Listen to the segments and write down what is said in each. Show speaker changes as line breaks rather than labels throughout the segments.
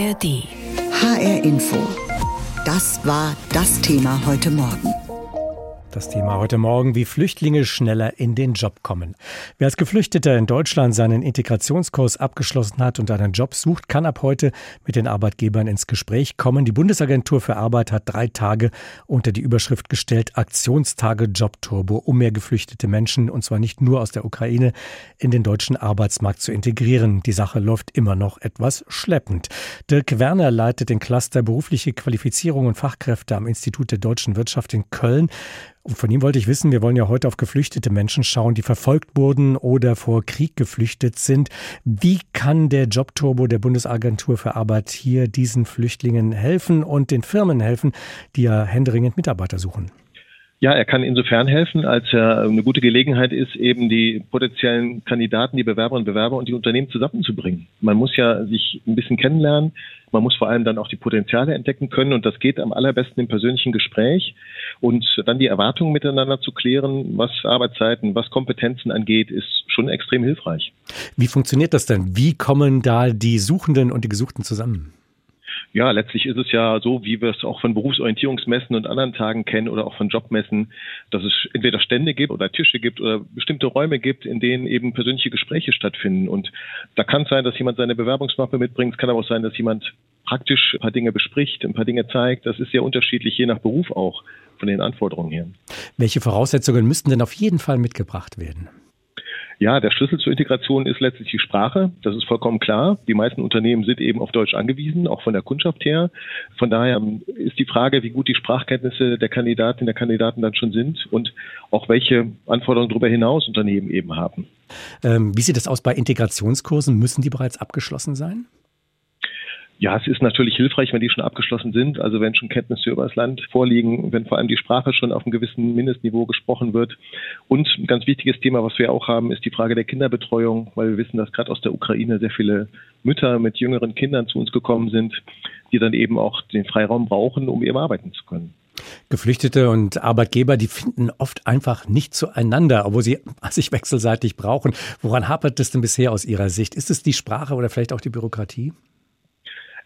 ARD.
HR Info. Das war das Thema heute Morgen.
Das Thema heute Morgen, wie Flüchtlinge schneller in den Job kommen. Wer als Geflüchteter in Deutschland seinen Integrationskurs abgeschlossen hat und einen Job sucht, kann ab heute mit den Arbeitgebern ins Gespräch kommen. Die Bundesagentur für Arbeit hat drei Tage unter die Überschrift gestellt, Aktionstage Jobturbo, um mehr geflüchtete Menschen, und zwar nicht nur aus der Ukraine, in den deutschen Arbeitsmarkt zu integrieren. Die Sache läuft immer noch etwas schleppend. Dirk Werner leitet den Cluster berufliche Qualifizierung und Fachkräfte am Institut der deutschen Wirtschaft in Köln. Und von ihm wollte ich wissen, wir wollen ja heute auf geflüchtete Menschen schauen, die verfolgt wurden oder vor Krieg geflüchtet sind. Wie kann der Jobturbo der Bundesagentur für Arbeit hier diesen Flüchtlingen helfen und den Firmen helfen, die ja händeringend Mitarbeiter suchen?
Ja, er kann insofern helfen, als er eine gute Gelegenheit ist, eben die potenziellen Kandidaten, die Bewerberinnen und Bewerber und die Unternehmen zusammenzubringen. Man muss ja sich ein bisschen kennenlernen. Man muss vor allem dann auch die Potenziale entdecken können und das geht am allerbesten im persönlichen Gespräch und dann die Erwartungen miteinander zu klären, was Arbeitszeiten, was Kompetenzen angeht, ist schon extrem hilfreich.
Wie funktioniert das denn? Wie kommen da die Suchenden und die Gesuchten zusammen?
Ja, letztlich ist es ja so, wie wir es auch von Berufsorientierungsmessen und anderen Tagen kennen oder auch von Jobmessen, dass es entweder Stände gibt oder Tische gibt oder bestimmte Räume gibt, in denen eben persönliche Gespräche stattfinden. Und da kann es sein, dass jemand seine Bewerbungsmappe mitbringt. Es kann aber auch sein, dass jemand praktisch ein paar Dinge bespricht, ein paar Dinge zeigt. Das ist sehr unterschiedlich, je nach Beruf auch von den Anforderungen her.
Welche Voraussetzungen müssten denn auf jeden Fall mitgebracht werden?
Ja, der Schlüssel zur Integration ist letztlich die Sprache. Das ist vollkommen klar. Die meisten Unternehmen sind eben auf Deutsch angewiesen, auch von der Kundschaft her. Von daher ist die Frage, wie gut die Sprachkenntnisse der Kandidatin, der Kandidaten dann schon sind und auch welche Anforderungen darüber hinaus Unternehmen eben haben.
Ähm, wie sieht es aus bei Integrationskursen? Müssen die bereits abgeschlossen sein?
Ja, es ist natürlich hilfreich, wenn die schon abgeschlossen sind, also wenn schon Kenntnisse über das Land vorliegen, wenn vor allem die Sprache schon auf einem gewissen Mindestniveau gesprochen wird. Und ein ganz wichtiges Thema, was wir auch haben, ist die Frage der Kinderbetreuung, weil wir wissen, dass gerade aus der Ukraine sehr viele Mütter mit jüngeren Kindern zu uns gekommen sind, die dann eben auch den Freiraum brauchen, um eben arbeiten zu können.
Geflüchtete und Arbeitgeber, die finden oft einfach nicht zueinander, obwohl sie sich wechselseitig brauchen. Woran hapert es denn bisher aus Ihrer Sicht? Ist es die Sprache oder vielleicht auch die Bürokratie?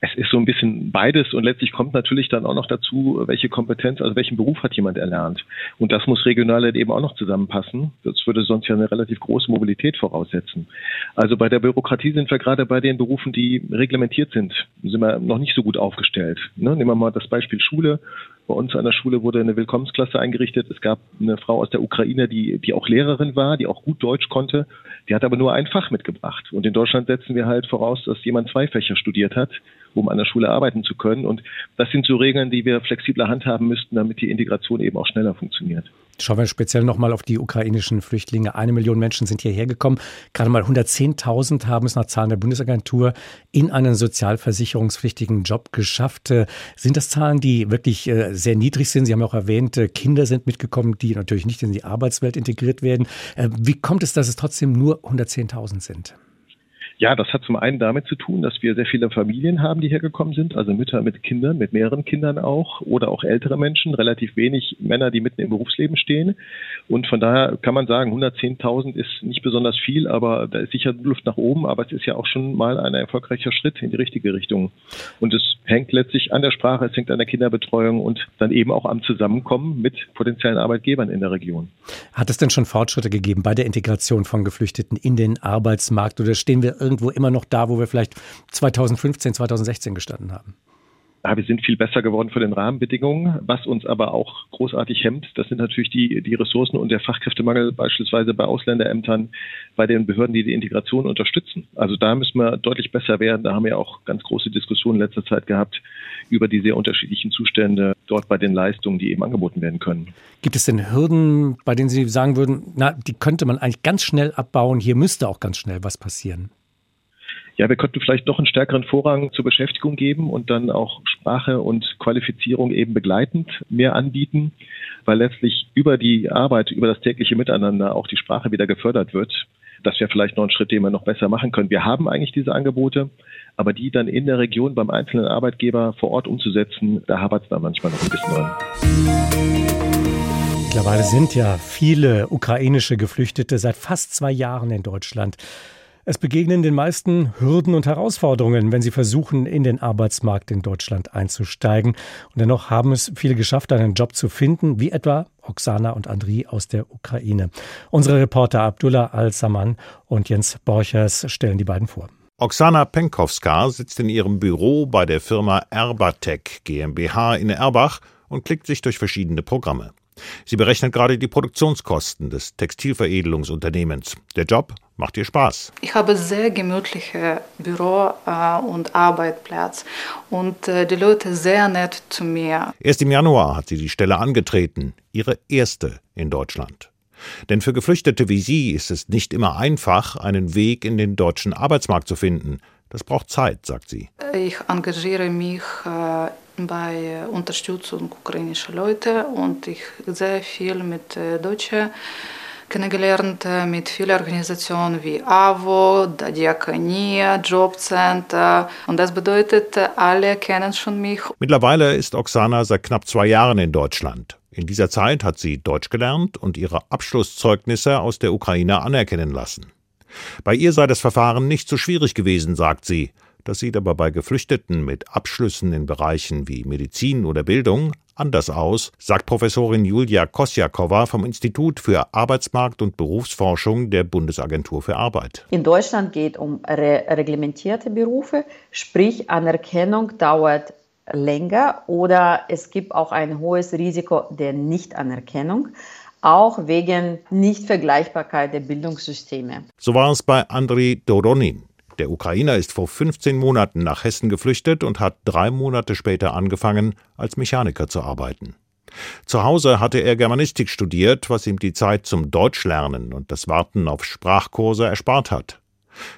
Es ist so ein bisschen beides und letztlich kommt natürlich dann auch noch dazu, welche Kompetenz, also welchen Beruf hat jemand erlernt. Und das muss regional eben auch noch zusammenpassen. Das würde sonst ja eine relativ große Mobilität voraussetzen. Also bei der Bürokratie sind wir gerade bei den Berufen, die reglementiert sind, sind wir noch nicht so gut aufgestellt. Ne? Nehmen wir mal das Beispiel Schule. Bei uns an der Schule wurde eine Willkommensklasse eingerichtet. Es gab eine Frau aus der Ukraine, die, die auch Lehrerin war, die auch gut Deutsch konnte. Die hat aber nur ein Fach mitgebracht. Und in Deutschland setzen wir halt voraus, dass jemand zwei Fächer studiert hat um an der Schule arbeiten zu können. Und das sind so Regeln, die wir flexibler handhaben müssten, damit die Integration eben auch schneller funktioniert.
Schauen wir speziell nochmal auf die ukrainischen Flüchtlinge. Eine Million Menschen sind hierher gekommen. Gerade mal 110.000 haben es nach Zahlen der Bundesagentur in einen sozialversicherungspflichtigen Job geschafft. Äh, sind das Zahlen, die wirklich äh, sehr niedrig sind? Sie haben auch erwähnt, äh, Kinder sind mitgekommen, die natürlich nicht in die Arbeitswelt integriert werden. Wie kommt es, dass es trotzdem nur 110.000 sind?
Ja, das hat zum einen damit zu tun, dass wir sehr viele Familien haben, die hergekommen sind, also Mütter mit Kindern, mit mehreren Kindern auch oder auch ältere Menschen, relativ wenig Männer, die mitten im Berufsleben stehen. Und von daher kann man sagen, 110.000 ist nicht besonders viel, aber da ist sicher Luft nach oben, aber es ist ja auch schon mal ein erfolgreicher Schritt in die richtige Richtung. Und es hängt letztlich an der Sprache, es hängt an der Kinderbetreuung und dann eben auch am Zusammenkommen mit potenziellen Arbeitgebern in der Region.
Hat es denn schon Fortschritte gegeben bei der Integration von Geflüchteten in den Arbeitsmarkt oder stehen wir irgendwo immer noch da, wo wir vielleicht 2015, 2016 gestanden haben?
Ja, wir sind viel besser geworden von den Rahmenbedingungen. Was uns aber auch großartig hemmt, das sind natürlich die, die Ressourcen und der Fachkräftemangel beispielsweise bei Ausländerämtern, bei den Behörden, die die Integration unterstützen. Also da müssen wir deutlich besser werden. Da haben wir auch ganz große Diskussionen in letzter Zeit gehabt über die sehr unterschiedlichen Zustände dort bei den Leistungen, die eben angeboten werden können.
Gibt es denn Hürden, bei denen Sie sagen würden, na, die könnte man eigentlich ganz schnell abbauen, hier müsste auch ganz schnell was passieren?
Ja, wir könnten vielleicht noch einen stärkeren Vorrang zur Beschäftigung geben und dann auch Sprache und Qualifizierung eben begleitend mehr anbieten, weil letztlich über die Arbeit, über das tägliche Miteinander auch die Sprache wieder gefördert wird. Das wäre vielleicht noch ein Schritt, den wir noch besser machen können. Wir haben eigentlich diese Angebote, aber die dann in der Region beim einzelnen Arbeitgeber vor Ort umzusetzen, da hapert es dann manchmal noch ein bisschen dran.
Mittlerweile sind ja viele ukrainische Geflüchtete seit fast zwei Jahren in Deutschland. Es begegnen den meisten Hürden und Herausforderungen, wenn sie versuchen, in den Arbeitsmarkt in Deutschland einzusteigen. Und dennoch haben es viele geschafft, einen Job zu finden, wie etwa Oksana und Andri aus der Ukraine. Unsere Reporter Abdullah Al-Saman und Jens Borchers stellen die beiden vor.
Oksana Penkowska sitzt in ihrem Büro bei der Firma Erbatec GmbH in Erbach und klickt sich durch verschiedene Programme. Sie berechnet gerade die Produktionskosten des Textilveredelungsunternehmens. Der Job macht ihr Spaß.
Ich habe sehr gemütliche Büro äh, und Arbeitsplatz und äh, die Leute sehr nett zu mir.
Erst im Januar hat sie die Stelle angetreten, ihre erste in Deutschland. Denn für Geflüchtete wie sie ist es nicht immer einfach, einen Weg in den deutschen Arbeitsmarkt zu finden. Das braucht Zeit, sagt sie.
Ich engagiere mich äh, bei Unterstützung ukrainischer Leute und ich sehr viel mit äh, Deutschen kennengelernt, äh, mit vielen Organisationen wie AWO, Diakonie, Jobcenter. Und das bedeutet, alle kennen schon mich.
Mittlerweile ist Oksana seit knapp zwei Jahren in Deutschland. In dieser Zeit hat sie Deutsch gelernt und ihre Abschlusszeugnisse aus der Ukraine anerkennen lassen. Bei ihr sei das Verfahren nicht so schwierig gewesen, sagt sie. Das sieht aber bei Geflüchteten mit Abschlüssen in Bereichen wie Medizin oder Bildung anders aus, sagt Professorin Julia Kosjakova vom Institut für Arbeitsmarkt und Berufsforschung der Bundesagentur für Arbeit.
In Deutschland geht es um re reglementierte Berufe, sprich Anerkennung dauert länger oder es gibt auch ein hohes Risiko der Nichtanerkennung auch wegen Nichtvergleichbarkeit der Bildungssysteme.
So war es bei Andriy Doronin. Der Ukrainer ist vor 15 Monaten nach Hessen geflüchtet und hat drei Monate später angefangen, als Mechaniker zu arbeiten. Zu Hause hatte er Germanistik studiert, was ihm die Zeit zum Deutschlernen und das Warten auf Sprachkurse erspart hat.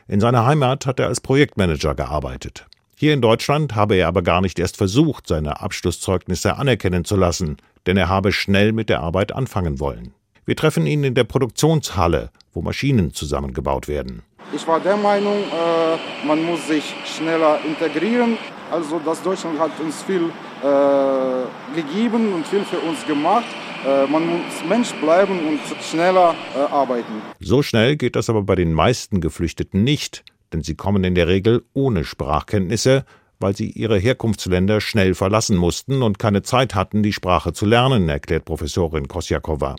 In seiner Heimat hat er als Projektmanager gearbeitet. Hier in Deutschland habe er aber gar nicht erst versucht, seine Abschlusszeugnisse anerkennen zu lassen, denn er habe schnell mit der Arbeit anfangen wollen. Wir treffen ihn in der Produktionshalle, wo Maschinen zusammengebaut werden.
Ich war der Meinung, äh, man muss sich schneller integrieren. Also das Deutschland hat uns viel äh, gegeben und viel für uns gemacht. Äh, man muss Mensch bleiben und schneller äh, arbeiten.
So schnell geht das aber bei den meisten Geflüchteten nicht, denn sie kommen in der Regel ohne Sprachkenntnisse, weil sie ihre Herkunftsländer schnell verlassen mussten und keine Zeit hatten, die Sprache zu lernen, erklärt Professorin Kosjakova.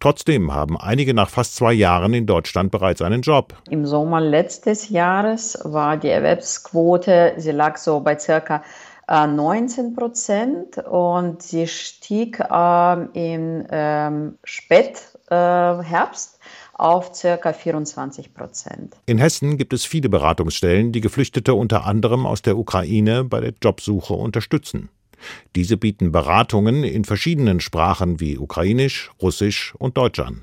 Trotzdem haben einige nach fast zwei Jahren in Deutschland bereits einen Job.
Im Sommer letztes Jahres war die Erwerbsquote, sie lag so bei circa 19 äh, Prozent und sie stieg äh, im ähm, Spätherbst äh, auf ca. 24 Prozent.
In Hessen gibt es viele Beratungsstellen, die Geflüchtete unter anderem aus der Ukraine bei der Jobsuche unterstützen. Diese bieten Beratungen in verschiedenen Sprachen wie Ukrainisch, Russisch und Deutsch an.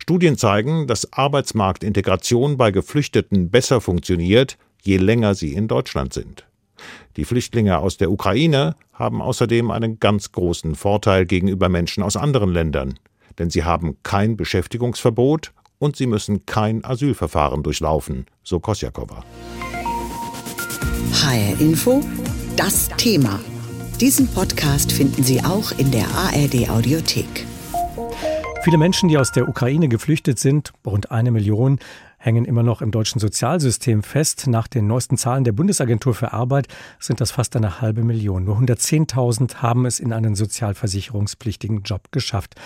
Studien zeigen, dass Arbeitsmarktintegration bei Geflüchteten besser funktioniert, je länger sie in Deutschland sind. Die Flüchtlinge aus der Ukraine haben außerdem einen ganz großen Vorteil gegenüber Menschen aus anderen Ländern, denn sie haben kein Beschäftigungsverbot und sie müssen kein Asylverfahren durchlaufen, so Kosjakova.
HR Info, das Thema. Diesen Podcast finden Sie auch in der ARD Audiothek.
Viele Menschen, die aus der Ukraine geflüchtet sind, rund eine Million, hängen immer noch im deutschen Sozialsystem fest. Nach den neuesten Zahlen der Bundesagentur für Arbeit sind das fast eine halbe Million. Nur 110.000 haben es in einen sozialversicherungspflichtigen Job geschafft.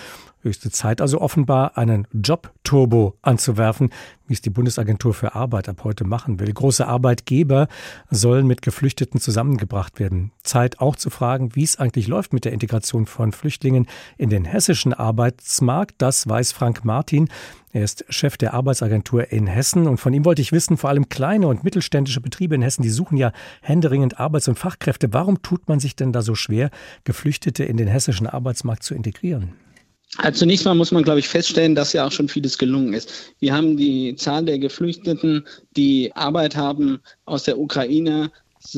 Höchste Zeit also offenbar, einen Job-Turbo anzuwerfen, wie es die Bundesagentur für Arbeit ab heute machen will. Große Arbeitgeber sollen mit Geflüchteten zusammengebracht werden. Zeit auch zu fragen, wie es eigentlich läuft mit der Integration von Flüchtlingen in den hessischen Arbeitsmarkt. Das weiß Frank Martin. Er ist Chef der Arbeitsagentur in Hessen und von ihm wollte ich wissen, vor allem kleine und mittelständische Betriebe in Hessen, die suchen ja händeringend Arbeits- und Fachkräfte. Warum tut man sich denn da so schwer, Geflüchtete in den hessischen Arbeitsmarkt zu integrieren?
Also zunächst mal muss man, glaube ich, feststellen, dass ja auch schon vieles gelungen ist. Wir haben die Zahl der Geflüchteten, die Arbeit haben aus der Ukraine,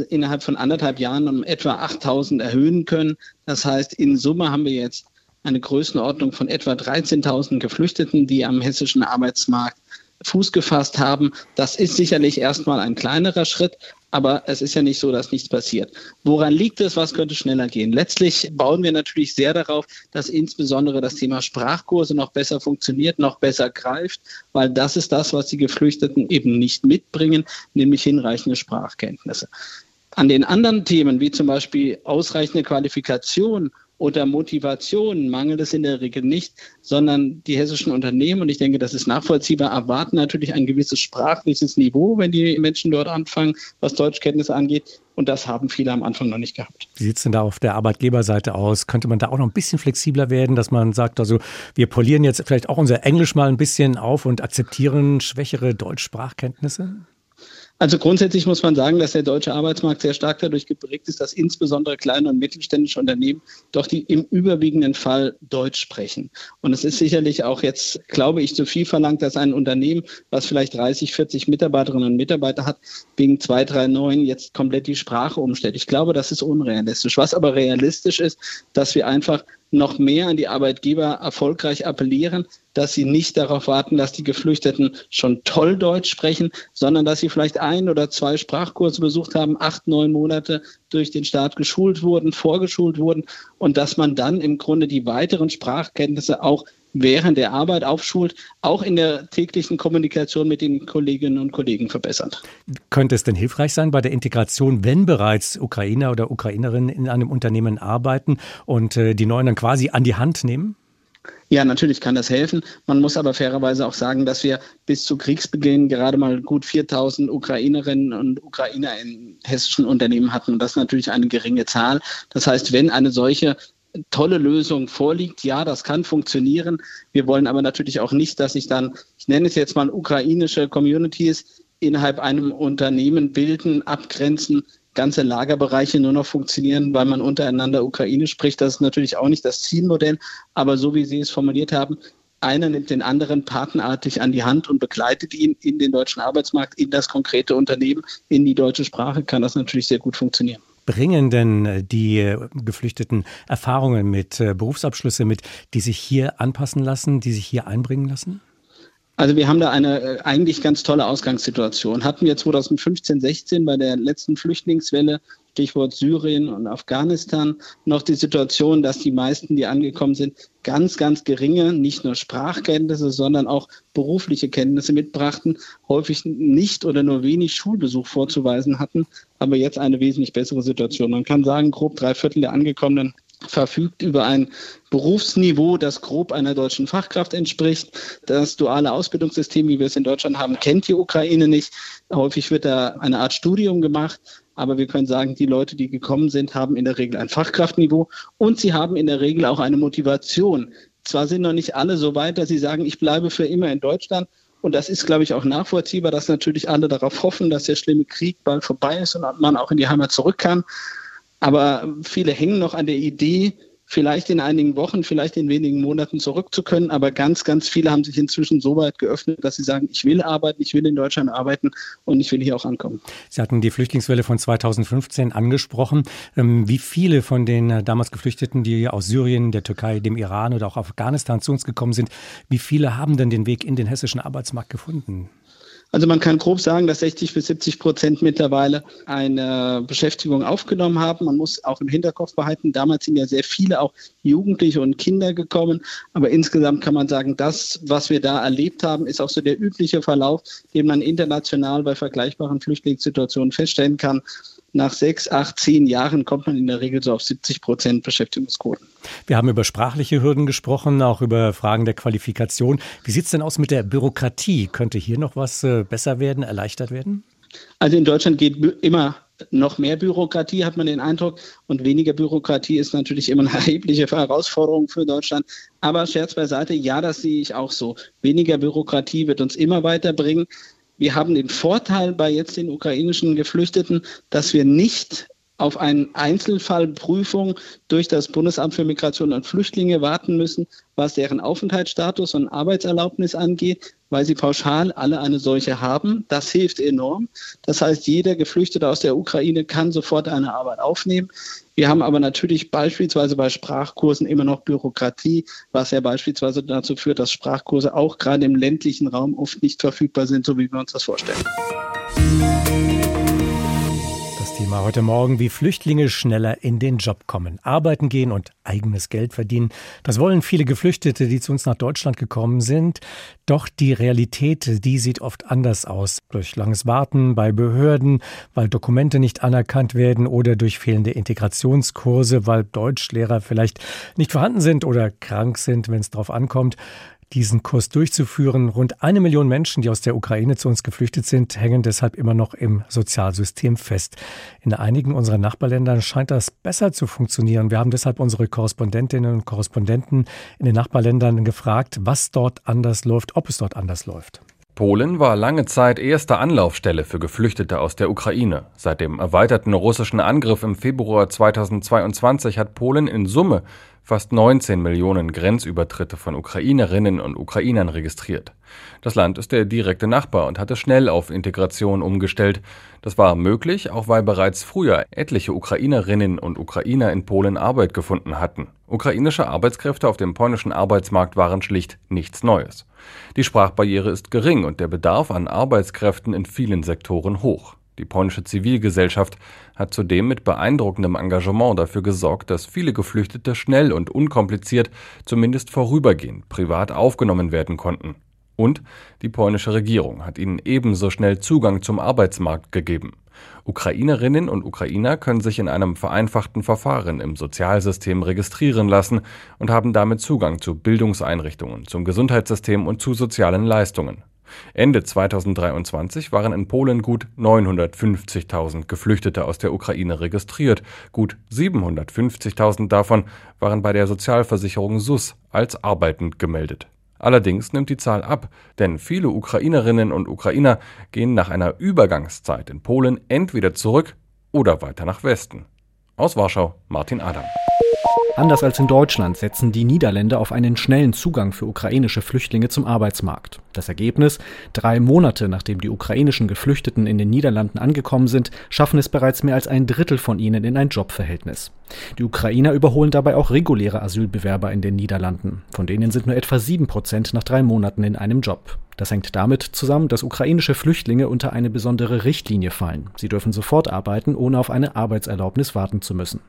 innerhalb von anderthalb Jahren um etwa 8000 erhöhen können. Das heißt, in Summe haben wir jetzt eine Größenordnung von etwa 13.000 Geflüchteten, die am hessischen Arbeitsmarkt Fuß gefasst haben. Das ist sicherlich erstmal ein kleinerer Schritt, aber es ist ja nicht so, dass nichts passiert. Woran liegt es? Was könnte schneller gehen? Letztlich bauen wir natürlich sehr darauf, dass insbesondere das Thema Sprachkurse noch besser funktioniert, noch besser greift, weil das ist das, was die Geflüchteten eben nicht mitbringen, nämlich hinreichende Sprachkenntnisse. An den anderen Themen, wie zum Beispiel ausreichende Qualifikation oder Motivation mangelt es in der Regel nicht, sondern die hessischen Unternehmen, und ich denke, das ist nachvollziehbar, erwarten natürlich ein gewisses sprachliches Niveau, wenn die Menschen dort anfangen, was Deutschkenntnisse angeht. Und das haben viele am Anfang noch nicht gehabt.
Wie sieht es denn da auf der Arbeitgeberseite aus? Könnte man da auch noch ein bisschen flexibler werden, dass man sagt, also wir polieren jetzt vielleicht auch unser Englisch mal ein bisschen auf und akzeptieren schwächere Deutschsprachkenntnisse?
Also grundsätzlich muss man sagen, dass der deutsche Arbeitsmarkt sehr stark dadurch geprägt ist, dass insbesondere kleine und mittelständische Unternehmen doch die im überwiegenden Fall Deutsch sprechen. Und es ist sicherlich auch jetzt, glaube ich, zu viel verlangt, dass ein Unternehmen, was vielleicht 30, 40 Mitarbeiterinnen und Mitarbeiter hat, wegen 239 jetzt komplett die Sprache umstellt. Ich glaube, das ist unrealistisch. Was aber realistisch ist, dass wir einfach noch mehr an die Arbeitgeber erfolgreich appellieren, dass sie nicht darauf warten, dass die Geflüchteten schon toll Deutsch sprechen, sondern dass sie vielleicht ein oder zwei Sprachkurse besucht haben, acht, neun Monate durch den Staat geschult wurden, vorgeschult wurden und dass man dann im Grunde die weiteren Sprachkenntnisse auch während der Arbeit aufschult, auch in der täglichen Kommunikation mit den Kolleginnen und Kollegen verbessert.
Könnte es denn hilfreich sein bei der Integration, wenn bereits Ukrainer oder Ukrainerinnen in einem Unternehmen arbeiten und äh, die Neuen dann quasi an die Hand nehmen?
Ja, natürlich kann das helfen. Man muss aber fairerweise auch sagen, dass wir bis zu Kriegsbeginn gerade mal gut 4000 Ukrainerinnen und Ukrainer in hessischen Unternehmen hatten. Und das ist natürlich eine geringe Zahl. Das heißt, wenn eine solche tolle Lösung vorliegt. Ja, das kann funktionieren. Wir wollen aber natürlich auch nicht, dass sich dann, ich nenne es jetzt mal ukrainische Communities innerhalb einem Unternehmen bilden, abgrenzen, ganze Lagerbereiche nur noch funktionieren, weil man untereinander Ukrainisch spricht. Das ist natürlich auch nicht das Zielmodell, aber so wie Sie es formuliert haben, einer nimmt den anderen partnerartig an die Hand und begleitet ihn in den deutschen Arbeitsmarkt, in das konkrete Unternehmen, in die deutsche Sprache, kann das natürlich sehr gut funktionieren
bringen denn äh, die äh, Geflüchteten Erfahrungen mit äh, Berufsabschlüsse mit, die sich hier anpassen lassen, die sich hier einbringen lassen?
Also wir haben da eine eigentlich ganz tolle Ausgangssituation. Hatten wir 2015, 16 bei der letzten Flüchtlingswelle Stichwort Syrien und Afghanistan, noch die Situation, dass die meisten, die angekommen sind, ganz, ganz geringe, nicht nur Sprachkenntnisse, sondern auch berufliche Kenntnisse mitbrachten, häufig nicht oder nur wenig Schulbesuch vorzuweisen hatten, aber jetzt eine wesentlich bessere Situation. Man kann sagen, grob drei Viertel der Angekommenen verfügt über ein Berufsniveau, das grob einer deutschen Fachkraft entspricht. Das duale Ausbildungssystem, wie wir es in Deutschland haben, kennt die Ukraine nicht. Häufig wird da eine Art Studium gemacht. Aber wir können sagen, die Leute, die gekommen sind, haben in der Regel ein Fachkraftniveau und sie haben in der Regel auch eine Motivation. Zwar sind noch nicht alle so weit, dass sie sagen, ich bleibe für immer in Deutschland. Und das ist, glaube ich, auch nachvollziehbar, dass natürlich alle darauf hoffen, dass der schlimme Krieg bald vorbei ist und man auch in die Heimat zurück kann. Aber viele hängen noch an der Idee, vielleicht in einigen Wochen, vielleicht in wenigen Monaten zurück zu können. Aber ganz, ganz viele haben sich inzwischen so weit geöffnet, dass sie sagen, ich will arbeiten, ich will in Deutschland arbeiten und ich will hier auch ankommen.
Sie hatten die Flüchtlingswelle von 2015 angesprochen. Ähm, wie viele von den äh, damals Geflüchteten, die aus Syrien, der Türkei, dem Iran oder auch Afghanistan zu uns gekommen sind, wie viele haben denn den Weg in den hessischen Arbeitsmarkt gefunden?
Also man kann grob sagen, dass 60 bis 70 Prozent mittlerweile eine Beschäftigung aufgenommen haben. Man muss auch im Hinterkopf behalten, damals sind ja sehr viele auch Jugendliche und Kinder gekommen. Aber insgesamt kann man sagen, das, was wir da erlebt haben, ist auch so der übliche Verlauf, den man international bei vergleichbaren Flüchtlingssituationen feststellen kann nach sechs, acht, zehn Jahren kommt man in der Regel so auf 70 Prozent Beschäftigungsquoten.
Wir haben über sprachliche Hürden gesprochen, auch über Fragen der Qualifikation. Wie sieht es denn aus mit der Bürokratie? Könnte hier noch was äh, besser werden, erleichtert werden?
Also in Deutschland geht immer noch mehr Bürokratie, hat man den Eindruck. Und weniger Bürokratie ist natürlich immer eine erhebliche Herausforderung für Deutschland. Aber Scherz beiseite, ja, das sehe ich auch so. Weniger Bürokratie wird uns immer weiterbringen. Wir haben den Vorteil bei jetzt den ukrainischen Geflüchteten, dass wir nicht auf eine Einzelfallprüfung durch das Bundesamt für Migration und Flüchtlinge warten müssen, was deren Aufenthaltsstatus und Arbeitserlaubnis angeht, weil sie pauschal alle eine solche haben. Das hilft enorm. Das heißt, jeder Geflüchtete aus der Ukraine kann sofort eine Arbeit aufnehmen. Wir haben aber natürlich beispielsweise bei Sprachkursen immer noch Bürokratie, was ja beispielsweise dazu führt, dass Sprachkurse auch gerade im ländlichen Raum oft nicht verfügbar sind, so wie wir uns das vorstellen.
Thema heute Morgen, wie Flüchtlinge schneller in den Job kommen, arbeiten gehen und eigenes Geld verdienen. Das wollen viele Geflüchtete, die zu uns nach Deutschland gekommen sind. Doch die Realität, die sieht oft anders aus. Durch langes Warten bei Behörden, weil Dokumente nicht anerkannt werden oder durch fehlende Integrationskurse, weil Deutschlehrer vielleicht nicht vorhanden sind oder krank sind, wenn es darauf ankommt diesen Kurs durchzuführen. Rund eine Million Menschen, die aus der Ukraine zu uns geflüchtet sind, hängen deshalb immer noch im Sozialsystem fest. In einigen unserer Nachbarländern scheint das besser zu funktionieren. Wir haben deshalb unsere Korrespondentinnen und Korrespondenten in den Nachbarländern gefragt, was dort anders läuft, ob es dort anders läuft.
Polen war lange Zeit erste Anlaufstelle für Geflüchtete aus der Ukraine. Seit dem erweiterten russischen Angriff im Februar 2022 hat Polen in Summe fast 19 Millionen Grenzübertritte von Ukrainerinnen und Ukrainern registriert. Das Land ist der direkte Nachbar und hatte schnell auf Integration umgestellt. Das war möglich, auch weil bereits früher etliche Ukrainerinnen und Ukrainer in Polen Arbeit gefunden hatten. Ukrainische Arbeitskräfte auf dem polnischen Arbeitsmarkt waren schlicht nichts Neues. Die Sprachbarriere ist gering und der Bedarf an Arbeitskräften in vielen Sektoren hoch. Die polnische Zivilgesellschaft hat zudem mit beeindruckendem Engagement dafür gesorgt, dass viele Geflüchtete schnell und unkompliziert, zumindest vorübergehend, privat aufgenommen werden konnten. Und die polnische Regierung hat ihnen ebenso schnell Zugang zum Arbeitsmarkt gegeben. Ukrainerinnen und Ukrainer können sich in einem vereinfachten Verfahren im Sozialsystem registrieren lassen und haben damit Zugang zu Bildungseinrichtungen, zum Gesundheitssystem und zu sozialen Leistungen. Ende 2023 waren in Polen gut 950.000 Geflüchtete aus der Ukraine registriert. Gut 750.000 davon waren bei der Sozialversicherung SUS als arbeitend gemeldet. Allerdings nimmt die Zahl ab, denn viele Ukrainerinnen und Ukrainer gehen nach einer Übergangszeit in Polen entweder zurück oder weiter nach Westen. Aus Warschau Martin Adam.
Anders als in Deutschland setzen die Niederländer auf einen schnellen Zugang für ukrainische Flüchtlinge zum Arbeitsmarkt. Das Ergebnis? Drei Monate nachdem die ukrainischen Geflüchteten in den Niederlanden angekommen sind, schaffen es bereits mehr als ein Drittel von ihnen in ein Jobverhältnis. Die Ukrainer überholen dabei auch reguläre Asylbewerber in den Niederlanden. Von denen sind nur etwa sieben Prozent nach drei Monaten in einem Job. Das hängt damit zusammen, dass ukrainische Flüchtlinge unter eine besondere Richtlinie fallen. Sie dürfen sofort arbeiten, ohne auf eine Arbeitserlaubnis warten zu müssen.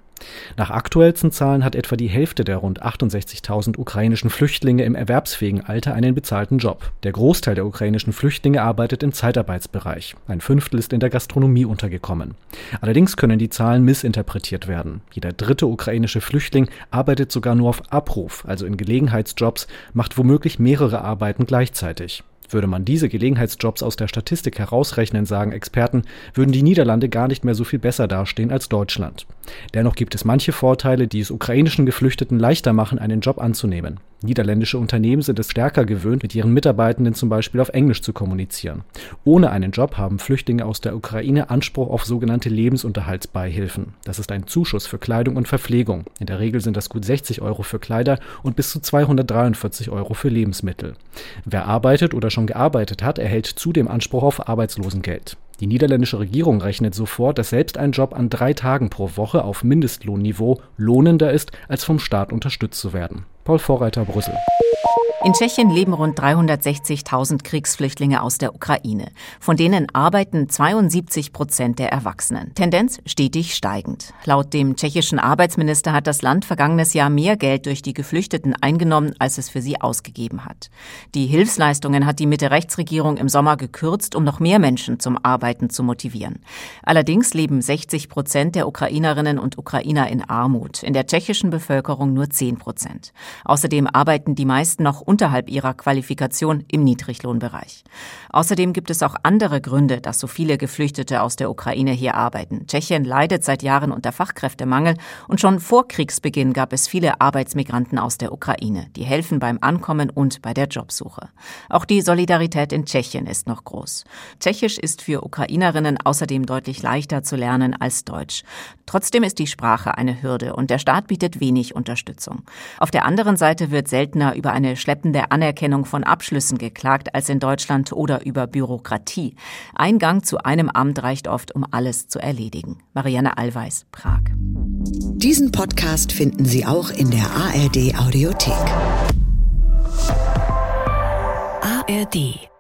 Nach aktuellsten Zahlen hat etwa die Hälfte der rund 68.000 ukrainischen Flüchtlinge im erwerbsfähigen Alter einen bezahlten Job. Der Großteil der ukrainischen Flüchtlinge arbeitet im Zeitarbeitsbereich. Ein Fünftel ist in der Gastronomie untergekommen. Allerdings können die Zahlen missinterpretiert werden. Jeder dritte ukrainische Flüchtling arbeitet sogar nur auf Abruf, also in Gelegenheitsjobs, macht womöglich mehrere Arbeiten gleichzeitig. Würde man diese Gelegenheitsjobs aus der Statistik herausrechnen, sagen Experten, würden die Niederlande gar nicht mehr so viel besser dastehen als Deutschland. Dennoch gibt es manche Vorteile, die es ukrainischen Geflüchteten leichter machen, einen Job anzunehmen. Niederländische Unternehmen sind es stärker gewöhnt, mit ihren Mitarbeitenden zum Beispiel auf Englisch zu kommunizieren. Ohne einen Job haben Flüchtlinge aus der Ukraine Anspruch auf sogenannte Lebensunterhaltsbeihilfen. Das ist ein Zuschuss für Kleidung und Verpflegung. In der Regel sind das gut 60 Euro für Kleider und bis zu 243 Euro für Lebensmittel. Wer arbeitet oder schon gearbeitet hat, erhält zudem Anspruch auf Arbeitslosengeld. Die niederländische Regierung rechnet so vor, dass selbst ein Job an drei Tagen pro Woche auf Mindestlohnniveau lohnender ist, als vom Staat unterstützt zu werden. Paul Vorreiter, Brüssel.
In Tschechien leben rund 360.000 Kriegsflüchtlinge aus der Ukraine. Von denen arbeiten 72 Prozent der Erwachsenen. Tendenz stetig steigend. Laut dem tschechischen Arbeitsminister hat das Land vergangenes Jahr mehr Geld durch die Geflüchteten eingenommen, als es für sie ausgegeben hat. Die Hilfsleistungen hat die Mitte-Rechtsregierung im Sommer gekürzt, um noch mehr Menschen zum Arbeiten zu motivieren. Allerdings leben 60 Prozent der Ukrainerinnen und Ukrainer in Armut. In der tschechischen Bevölkerung nur 10 Prozent. Außerdem arbeiten die meisten noch unterhalb ihrer Qualifikation im Niedriglohnbereich. Außerdem gibt es auch andere Gründe, dass so viele Geflüchtete aus der Ukraine hier arbeiten. Tschechien leidet seit Jahren unter Fachkräftemangel und schon vor Kriegsbeginn gab es viele Arbeitsmigranten aus der Ukraine, die helfen beim Ankommen und bei der Jobsuche. Auch die Solidarität in Tschechien ist noch groß. Tschechisch ist für Ukrainerinnen außerdem deutlich leichter zu lernen als Deutsch. Trotzdem ist die Sprache eine Hürde und der Staat bietet wenig Unterstützung. Auf der anderen Seite wird seltener über eine schleppende Anerkennung von Abschlüssen geklagt als in Deutschland oder über Bürokratie. Ein Gang zu einem Amt reicht oft, um alles zu erledigen. Marianne Allweis, Prag.
Diesen Podcast finden Sie auch in der ARD Audiothek.
ARD